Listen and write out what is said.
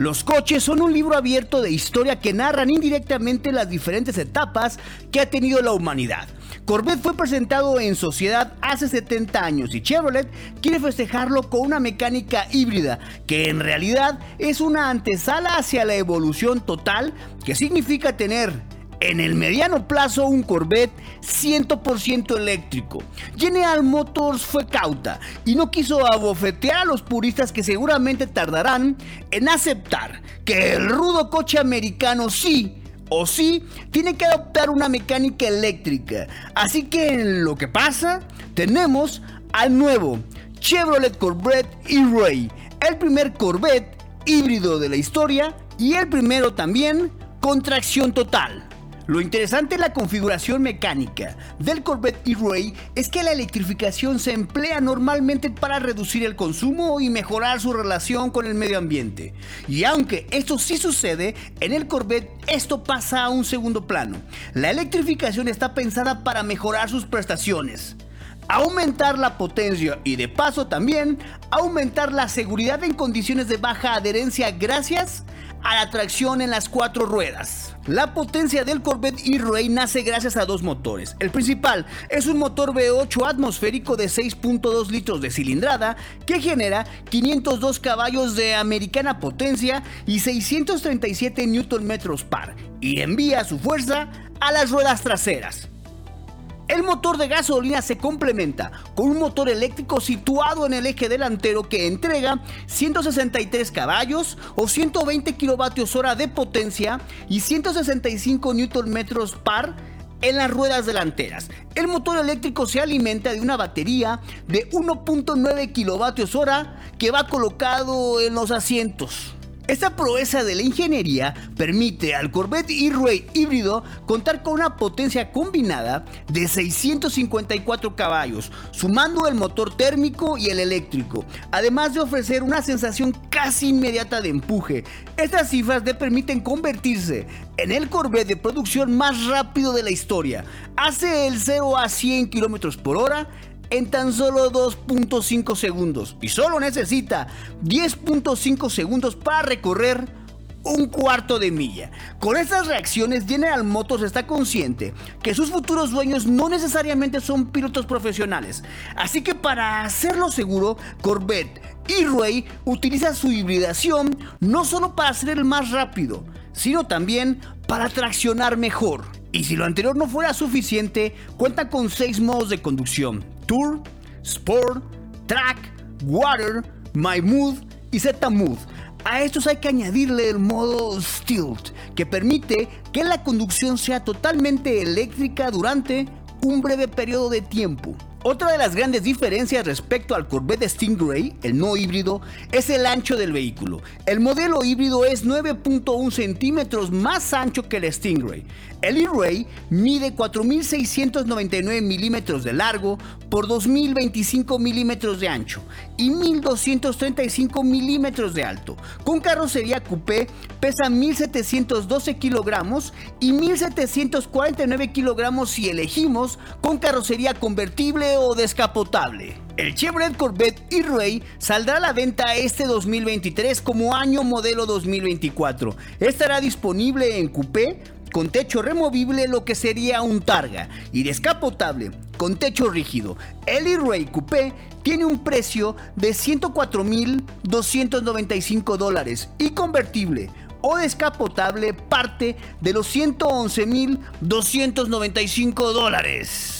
Los coches son un libro abierto de historia que narran indirectamente las diferentes etapas que ha tenido la humanidad. Corvette fue presentado en sociedad hace 70 años y Chevrolet quiere festejarlo con una mecánica híbrida que en realidad es una antesala hacia la evolución total que significa tener en el mediano plazo un Corvette 100% eléctrico. General Motors fue cauta y no quiso abofetear a los puristas que seguramente tardarán en aceptar que el rudo coche americano sí o sí tiene que adoptar una mecánica eléctrica. Así que en lo que pasa, tenemos al nuevo Chevrolet Corvette E-Ray, el primer Corvette híbrido de la historia y el primero también con tracción total. Lo interesante de la configuración mecánica del Corvette E-Ray es que la electrificación se emplea normalmente para reducir el consumo y mejorar su relación con el medio ambiente. Y aunque esto sí sucede, en el Corvette esto pasa a un segundo plano. La electrificación está pensada para mejorar sus prestaciones aumentar la potencia y de paso también aumentar la seguridad en condiciones de baja adherencia gracias a la tracción en las cuatro ruedas. La potencia del Corvette E-Ray nace gracias a dos motores. El principal es un motor V8 atmosférico de 6.2 litros de cilindrada que genera 502 caballos de americana potencia y 637 Nm par y envía su fuerza a las ruedas traseras. El motor de gasolina se complementa con un motor eléctrico situado en el eje delantero que entrega 163 caballos o 120 kilovatios hora de potencia y 165 Nm par en las ruedas delanteras. El motor eléctrico se alimenta de una batería de 1.9 kilovatios hora que va colocado en los asientos. Esta proeza de la ingeniería permite al Corvette E-Ray híbrido contar con una potencia combinada de 654 caballos, sumando el motor térmico y el eléctrico, además de ofrecer una sensación casi inmediata de empuje. Estas cifras le permiten convertirse en el Corvette de producción más rápido de la historia. Hace el 0 a 100 km por hora en tan solo 2.5 segundos y solo necesita 10.5 segundos para recorrer un cuarto de milla. Con estas reacciones, General Motors está consciente que sus futuros dueños no necesariamente son pilotos profesionales. Así que para hacerlo seguro, Corvette y Ray utiliza su hibridación no solo para ser el más rápido, sino también para traccionar mejor. Y si lo anterior no fuera suficiente, cuenta con 6 modos de conducción Tour, Sport, Track, Water, My Mood y Z Mood. A estos hay que añadirle el modo Stilt, que permite que la conducción sea totalmente eléctrica durante un breve periodo de tiempo. Otra de las grandes diferencias respecto al Corvette Stingray, el no híbrido, es el ancho del vehículo. El modelo híbrido es 9.1 centímetros más ancho que el Stingray. El E-Ray mide 4.699 milímetros de largo por 2.025 milímetros de ancho y 1.235 milímetros de alto. Con carrocería coupé pesa 1.712 kilogramos y 1.749 kilogramos si elegimos con carrocería convertible o descapotable. El Chevrolet Corvette E-Ray saldrá a la venta este 2023 como año modelo 2024. Estará disponible en coupé con techo removible lo que sería un Targa y descapotable con techo rígido. El E-Ray Coupé tiene un precio de 104.295 dólares y convertible o descapotable parte de los 111.295 dólares.